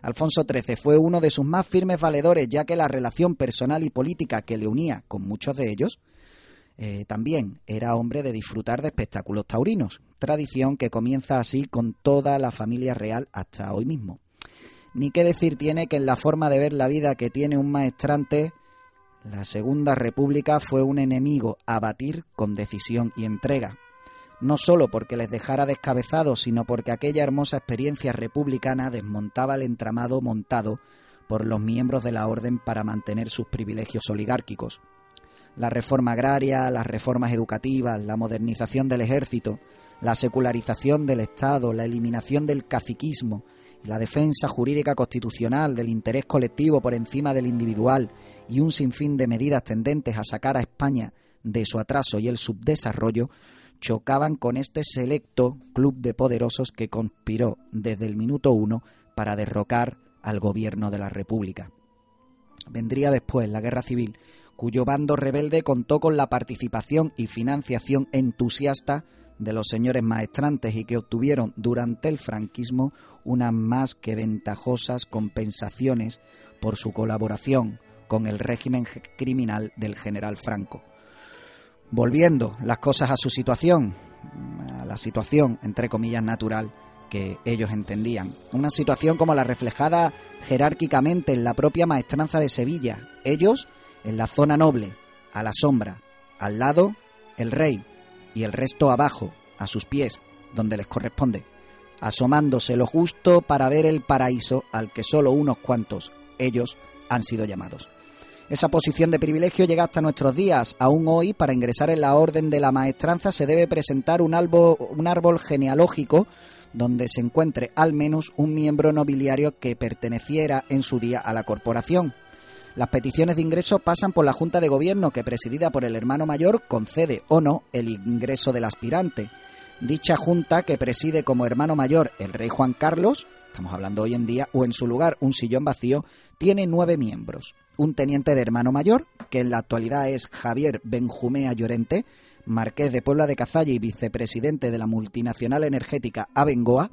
Alfonso XIII fue uno de sus más firmes valedores, ya que la relación personal y política que le unía con muchos de ellos eh, también era hombre de disfrutar de espectáculos taurinos, tradición que comienza así con toda la familia real hasta hoy mismo. Ni qué decir tiene que en la forma de ver la vida que tiene un maestrante la Segunda República fue un enemigo a batir con decisión y entrega, no solo porque les dejara descabezados, sino porque aquella hermosa experiencia republicana desmontaba el entramado montado por los miembros de la orden para mantener sus privilegios oligárquicos. La reforma agraria, las reformas educativas, la modernización del ejército, la secularización del Estado, la eliminación del caciquismo la defensa jurídica constitucional del interés colectivo por encima del individual y un sinfín de medidas tendentes a sacar a España de su atraso y el subdesarrollo chocaban con este selecto club de poderosos que conspiró desde el minuto uno para derrocar al gobierno de la República. Vendría después la guerra civil, cuyo bando rebelde contó con la participación y financiación entusiasta de los señores maestrantes y que obtuvieron durante el franquismo unas más que ventajosas compensaciones por su colaboración con el régimen criminal del general Franco. Volviendo las cosas a su situación, a la situación, entre comillas, natural que ellos entendían. Una situación como la reflejada jerárquicamente en la propia maestranza de Sevilla. Ellos en la zona noble, a la sombra, al lado el rey y el resto abajo, a sus pies, donde les corresponde, asomándose lo justo para ver el paraíso al que solo unos cuantos, ellos, han sido llamados. Esa posición de privilegio llega hasta nuestros días. Aún hoy, para ingresar en la orden de la maestranza, se debe presentar un árbol, un árbol genealógico donde se encuentre al menos un miembro nobiliario que perteneciera en su día a la corporación. Las peticiones de ingreso pasan por la Junta de Gobierno, que presidida por el hermano mayor concede o no el ingreso del aspirante. Dicha Junta, que preside como hermano mayor el rey Juan Carlos, estamos hablando hoy en día, o en su lugar un sillón vacío, tiene nueve miembros. Un teniente de hermano mayor, que en la actualidad es Javier Benjumea Llorente, marqués de Puebla de Cazalla y vicepresidente de la multinacional energética Abengoa,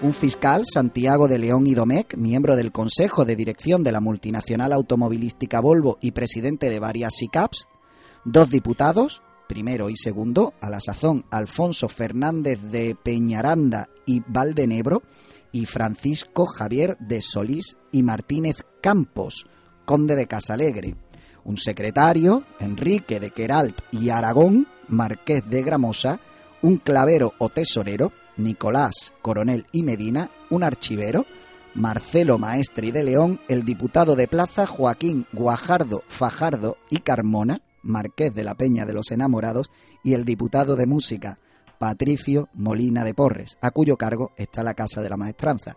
un fiscal, Santiago de León y Domecq, miembro del Consejo de Dirección de la multinacional automovilística Volvo y presidente de varias SICAPs, dos diputados, primero y segundo, a la sazón Alfonso Fernández de Peñaranda y Valdenebro, y Francisco Javier de Solís y Martínez Campos, conde de Casalegre, un secretario, Enrique de Queralt y Aragón, marqués de Gramosa, un clavero o tesorero, Nicolás Coronel y Medina, un archivero, Marcelo Maestri de León, el diputado de Plaza Joaquín Guajardo Fajardo y Carmona, marqués de la Peña de los Enamorados, y el diputado de Música Patricio Molina de Porres, a cuyo cargo está la Casa de la Maestranza.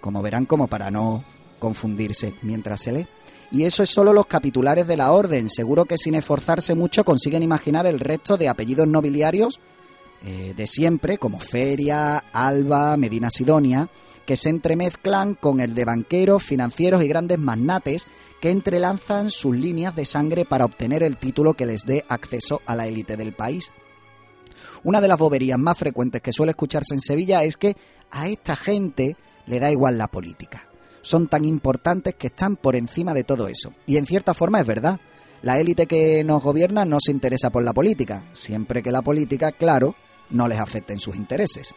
Como verán, como para no confundirse mientras se lee. Y eso es solo los capitulares de la orden. Seguro que sin esforzarse mucho consiguen imaginar el resto de apellidos nobiliarios eh, de siempre, como Feria, Alba, Medina Sidonia, que se entremezclan con el de banqueros, financieros y grandes magnates que entrelazan sus líneas de sangre para obtener el título que les dé acceso a la élite del país. Una de las boberías más frecuentes que suele escucharse en Sevilla es que a esta gente le da igual la política. Son tan importantes que están por encima de todo eso. Y en cierta forma es verdad. La élite que nos gobierna no se interesa por la política, siempre que la política, claro, no les afecten sus intereses.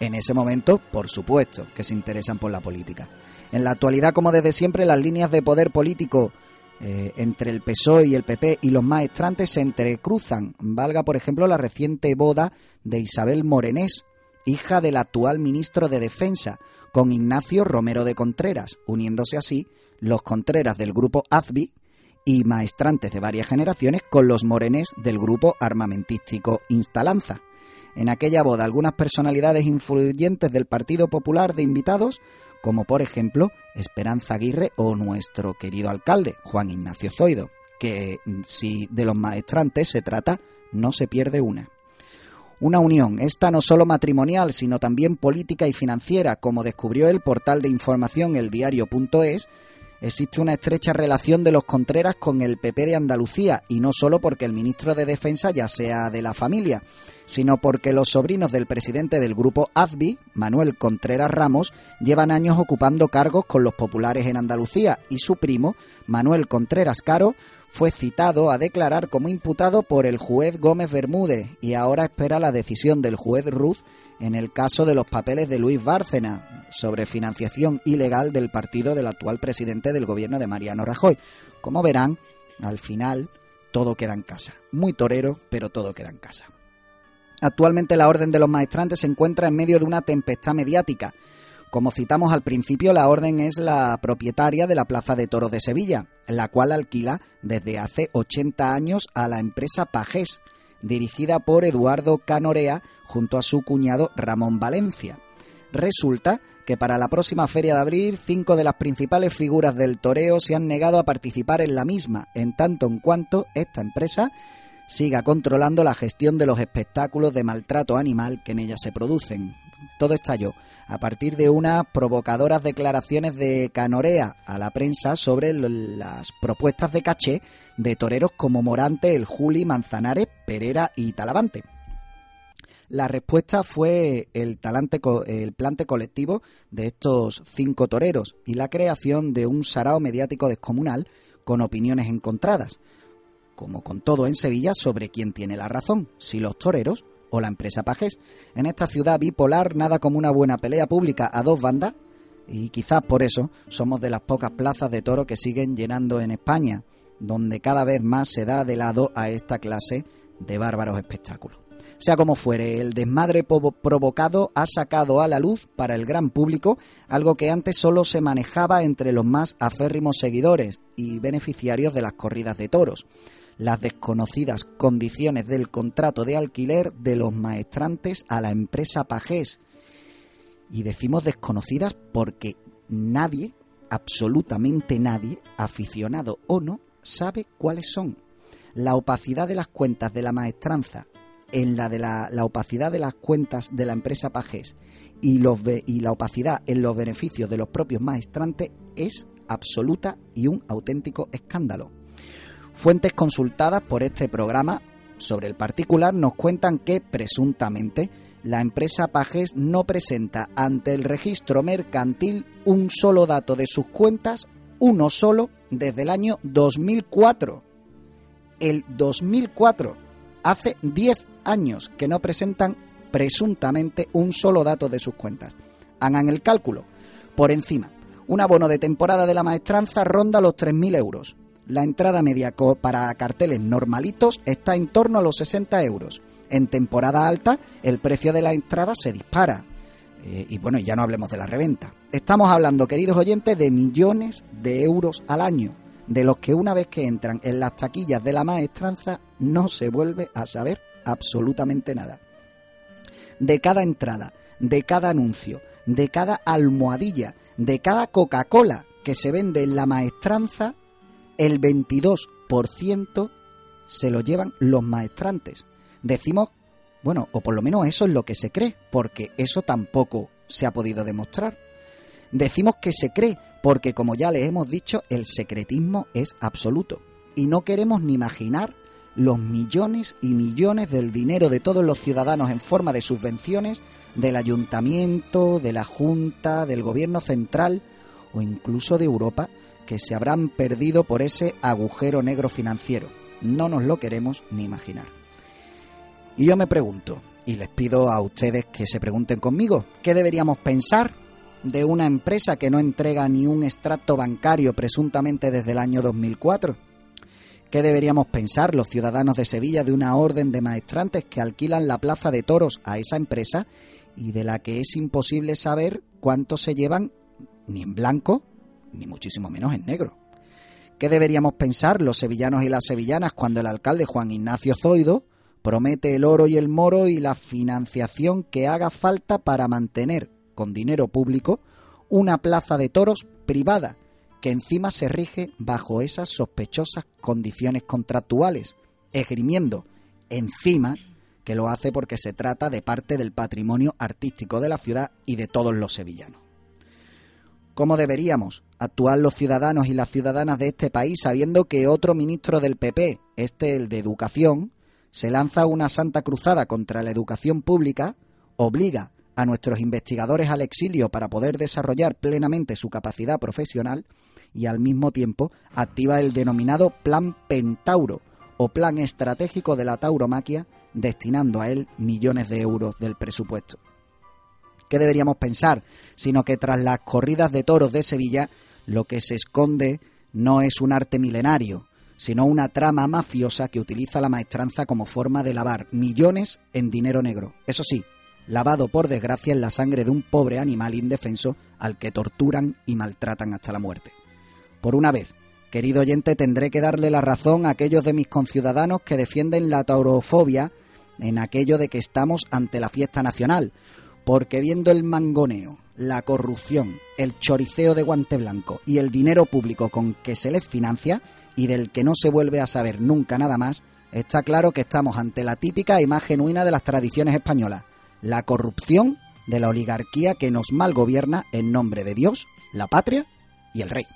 En ese momento, por supuesto, que se interesan por la política. En la actualidad, como desde siempre, las líneas de poder político eh, entre el PSOE y el PP y los maestrantes se entrecruzan. Valga, por ejemplo, la reciente boda de Isabel Morenés, hija del actual ministro de Defensa, con Ignacio Romero de Contreras, uniéndose así los Contreras del grupo AZBI y maestrantes de varias generaciones con los morenés del grupo armamentístico Instalanza. En aquella boda algunas personalidades influyentes del Partido Popular de invitados, como por ejemplo Esperanza Aguirre o nuestro querido alcalde, Juan Ignacio Zoido, que si de los maestrantes se trata, no se pierde una. Una unión, esta no solo matrimonial, sino también política y financiera, como descubrió el portal de información eldiario.es, existe una estrecha relación de los Contreras con el PP de Andalucía, y no solo porque el ministro de Defensa ya sea de la familia, sino porque los sobrinos del presidente del grupo AZBI, Manuel Contreras Ramos, llevan años ocupando cargos con los populares en Andalucía y su primo, Manuel Contreras Caro, fue citado a declarar como imputado por el juez Gómez Bermúdez y ahora espera la decisión del juez Ruz en el caso de los papeles de Luis Bárcena sobre financiación ilegal del partido del actual presidente del gobierno de Mariano Rajoy. Como verán, al final todo queda en casa. Muy torero, pero todo queda en casa. Actualmente la Orden de los Maestrantes se encuentra en medio de una tempestad mediática, Como citamos al principio, la orden es la propietaria de la Plaza de Toros de Sevilla, la cual alquila desde hace 80 años a la empresa Pajés, dirigida por Eduardo Canorea junto a su cuñado Ramón Valencia. Resulta que para la próxima feria de abril cinco de las principales figuras del toreo se han negado a participar en la misma, en tanto en cuanto esta empresa siga controlando la gestión de los espectáculos de maltrato animal que en ella se producen. Todo estalló a partir de unas provocadoras declaraciones de Canorea a la prensa sobre las propuestas de caché de toreros como Morante, el Juli, Manzanares, Perera y Talavante. La respuesta fue el, talante, el plante colectivo de estos cinco toreros y la creación de un sarao mediático descomunal con opiniones encontradas, como con todo en Sevilla sobre quién tiene la razón, si los toreros o la empresa Pajés. En esta ciudad bipolar, nada como una buena pelea pública a dos bandas, y quizás por eso somos de las pocas plazas de toro que siguen llenando en España, donde cada vez más se da de lado a esta clase de bárbaros espectáculos. Sea como fuere, el desmadre provocado ha sacado a la luz para el gran público algo que antes solo se manejaba entre los más aférrimos seguidores y beneficiarios de las corridas de toros las desconocidas condiciones del contrato de alquiler de los maestrantes a la empresa Pajés. Y decimos desconocidas porque nadie, absolutamente nadie, aficionado o no, sabe cuáles son. La opacidad de las cuentas de la maestranza en la de la, opacidad de las cuentas de la empresa Pajés y, los, y la opacidad en los beneficios de los propios maestrantes es absoluta y un auténtico escándalo. Fuentes consultadas por este programa sobre el particular nos cuentan que, presuntamente, la empresa Pajes no presenta ante el registro mercantil un solo dato de sus cuentas, uno solo, desde el año 2004. El 2004, hace 10 años que no presentan presuntamente un solo dato de sus cuentas. Hagan el cálculo. Por encima, un abono de temporada de la maestranza ronda los 3.000 euros la entrada media para carteles normalitos está en torno a los 60 euros. En temporada alta, el precio de la entrada se dispara. Eh, y bueno, ya no hablemos de la reventa. Estamos hablando, queridos oyentes, de millones de euros al año, de los que una vez que entran en las taquillas de la maestranza no se vuelve a saber absolutamente nada. De cada entrada, de cada anuncio, de cada almohadilla, de cada Coca-Cola que se vende en la maestranza, el 22% se lo llevan los maestrantes. Decimos, bueno, o por lo menos eso es lo que se cree, porque eso tampoco se ha podido demostrar. Decimos que se cree, porque como ya les hemos dicho, el secretismo es absoluto. Y no queremos ni imaginar los millones y millones del dinero de todos los ciudadanos en forma de subvenciones del ayuntamiento, de la Junta, del gobierno central o incluso de Europa que se habrán perdido por ese agujero negro financiero. No nos lo queremos ni imaginar. Y yo me pregunto, y les pido a ustedes que se pregunten conmigo, ¿qué deberíamos pensar de una empresa que no entrega ni un extracto bancario presuntamente desde el año 2004? ¿Qué deberíamos pensar los ciudadanos de Sevilla de una orden de maestrantes que alquilan la plaza de toros a esa empresa y de la que es imposible saber cuánto se llevan ni en blanco ni muchísimo menos en negro. ¿Qué deberíamos pensar los sevillanos y las sevillanas cuando el alcalde Juan Ignacio Zoido promete el oro y el moro y la financiación que haga falta para mantener, con dinero público, una plaza de toros privada que encima se rige bajo esas sospechosas condiciones contractuales, esgrimiendo encima que lo hace porque se trata de parte del patrimonio artístico de la ciudad y de todos los sevillanos. ¿Cómo deberíamos actuar los ciudadanos y las ciudadanas de este país sabiendo que otro ministro del PP, este el de Educación, se lanza una santa cruzada contra la educación pública, obliga a nuestros investigadores al exilio para poder desarrollar plenamente su capacidad profesional y al mismo tiempo activa el denominado Plan Pentauro o Plan Estratégico de la Tauromaquia destinando a él millones de euros del presupuesto qué deberíamos pensar, sino que tras las corridas de toros de Sevilla, lo que se esconde no es un arte milenario, sino una trama mafiosa que utiliza la maestranza como forma de lavar millones en dinero negro. Eso sí, lavado por desgracia en la sangre de un pobre animal indefenso al que torturan y maltratan hasta la muerte. Por una vez, querido oyente, tendré que darle la razón a aquellos de mis conciudadanos que defienden la taurofobia en aquello de que estamos ante la fiesta nacional, porque viendo el mangoneo, la corrupción, el choriceo de guante blanco y el dinero público con que se les financia y del que no se vuelve a saber nunca nada más, está claro que estamos ante la típica y más genuina de las tradiciones españolas, la corrupción de la oligarquía que nos malgobierna en nombre de Dios, la patria y el rey.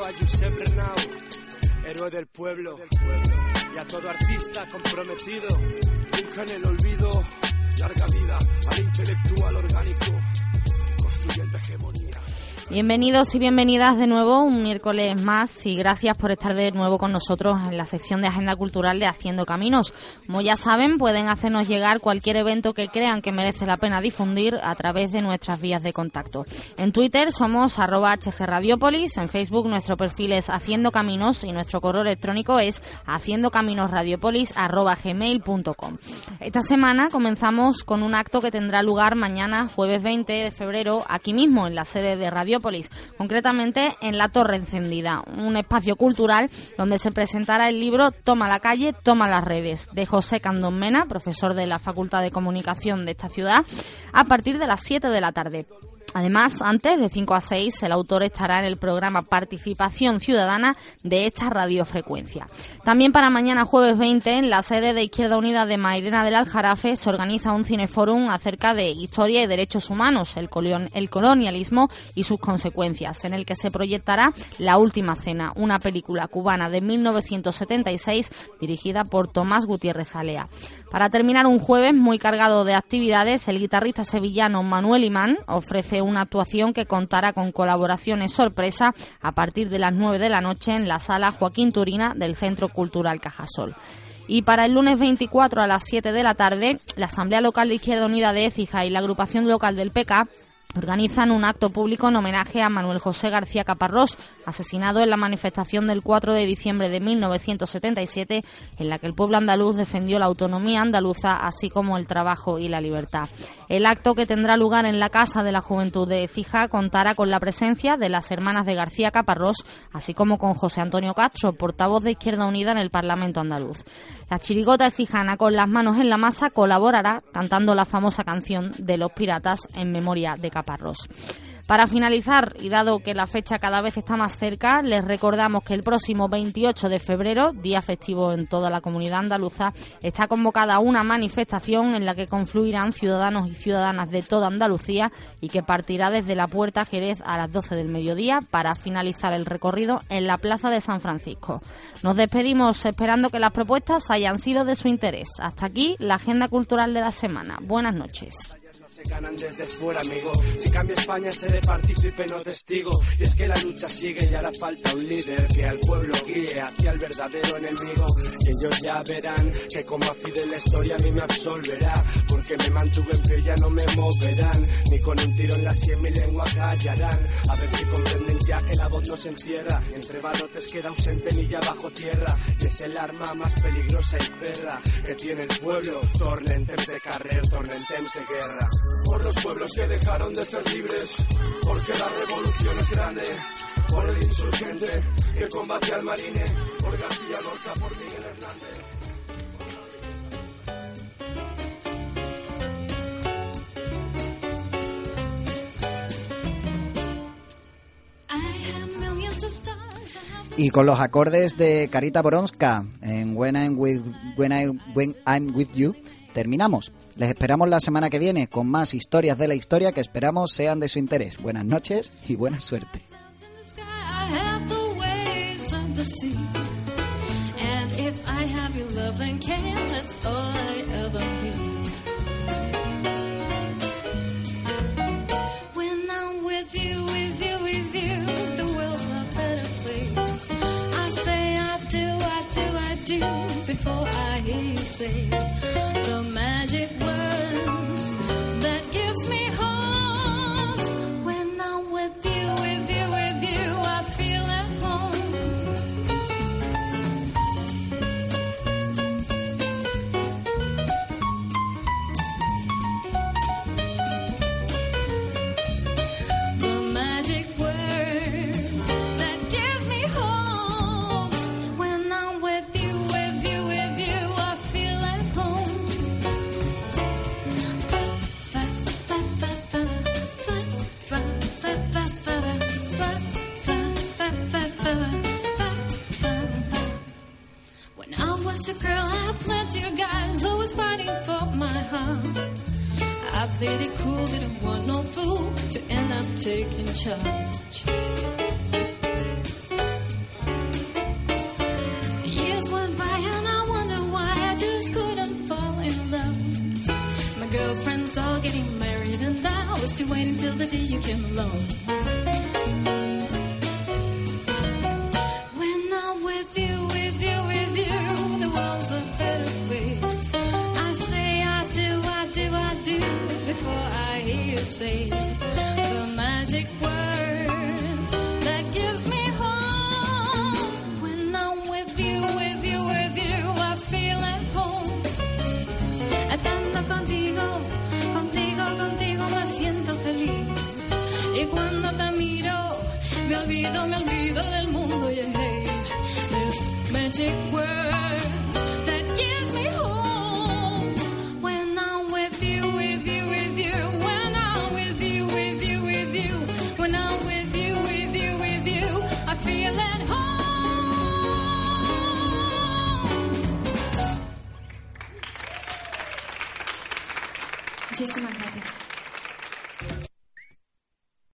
A Josep Renau Héroe del pueblo Y a todo artista comprometido Nunca en el olvido Larga vida al intelectual orgánico Construyendo hegemonía Bienvenidos y bienvenidas de nuevo un miércoles más y gracias por estar de nuevo con nosotros en la sección de Agenda Cultural de Haciendo Caminos. Como ya saben, pueden hacernos llegar cualquier evento que crean que merece la pena difundir a través de nuestras vías de contacto. En Twitter somos arroba hgradiopolis, en Facebook nuestro perfil es Haciendo Caminos y nuestro correo electrónico es haciendocaminosradiopolis arroba gmail.com. Esta semana comenzamos con un acto que tendrá lugar mañana, jueves 20 de febrero, aquí mismo en la sede de Radio concretamente en la Torre Encendida, un espacio cultural donde se presentará el libro Toma la calle, toma las redes, de José Candón Mena, profesor de la Facultad de Comunicación de esta ciudad, a partir de las 7 de la tarde. Además, antes de 5 a 6, el autor estará en el programa Participación Ciudadana de esta radiofrecuencia. También para mañana jueves 20, en la sede de Izquierda Unida de Mairena del Aljarafe, se organiza un cineforum acerca de historia y derechos humanos, el, colonialismo y sus consecuencias, en el que se proyectará La Última Cena, una película cubana de 1976 dirigida por Tomás Gutiérrez Alea. Para terminar un jueves muy cargado de actividades, el guitarrista sevillano Manuel Imán ofrece una actuación que contará con colaboraciones sorpresa a partir de las 9 de la noche en la sala Joaquín Turina del Centro Cultural Cajasol. Y para el lunes 24 a las 7 de la tarde, la Asamblea Local de Izquierda Unida de Écija y la agrupación local del PECA organizan un acto público en homenaje a Manuel José García Caparrós, asesinado en la manifestación del 4 de diciembre de 1977, en la que el pueblo andaluz defendió la autonomía andaluza, así como el trabajo y la libertad. El acto que tendrá lugar en la Casa de la Juventud de Cija contará con la presencia de las hermanas de García Caparrós, así como con José Antonio Castro, portavoz de Izquierda Unida en el Parlamento andaluz. La chirigota cijana con las manos en la masa colaborará cantando la famosa canción de los piratas en memoria de Caparrós. Para finalizar, y dado que la fecha cada vez está más cerca, les recordamos que el próximo 28 de febrero, día festivo en toda la comunidad andaluza, está convocada una manifestación en la que confluirán ciudadanos y ciudadanas de toda Andalucía y que partirá desde la Puerta Jerez a las 12 del mediodía para finalizar el recorrido en la Plaza de San Francisco. Nos despedimos esperando que las propuestas hayan sido de su interés. Hasta aquí la agenda cultural de la semana. Buenas noches. Se ganan desde fuera, amigo. Si cambia España seré partícipe, no testigo. Y es que la lucha sigue y hará falta un líder que al pueblo guíe hacia el verdadero enemigo. Y ellos ya verán que como a Fidel la historia a mí me absolverá. Porque me mantuve en pie ya no me moverán. Ni con un tiro en la sien mi lengua callarán. A ver si comprenden ya que la voz no se encierra. Entre barrotes queda ausente ni ya bajo tierra. Y es el arma más peligrosa y perra que tiene el pueblo. Tornen temps de carrer, tornen temps de guerra. Por los pueblos que dejaron de ser libres. Porque la revolución es grande. Por el insurgente que combate al marine. Por García Lorca, por Miguel Hernández. Y con los acordes de Carita Boronska en When I'm With, When I, When I'm With You, terminamos. Les esperamos la semana que viene con más historias de la historia que esperamos sean de su interés. Buenas noches y buena suerte. If I have your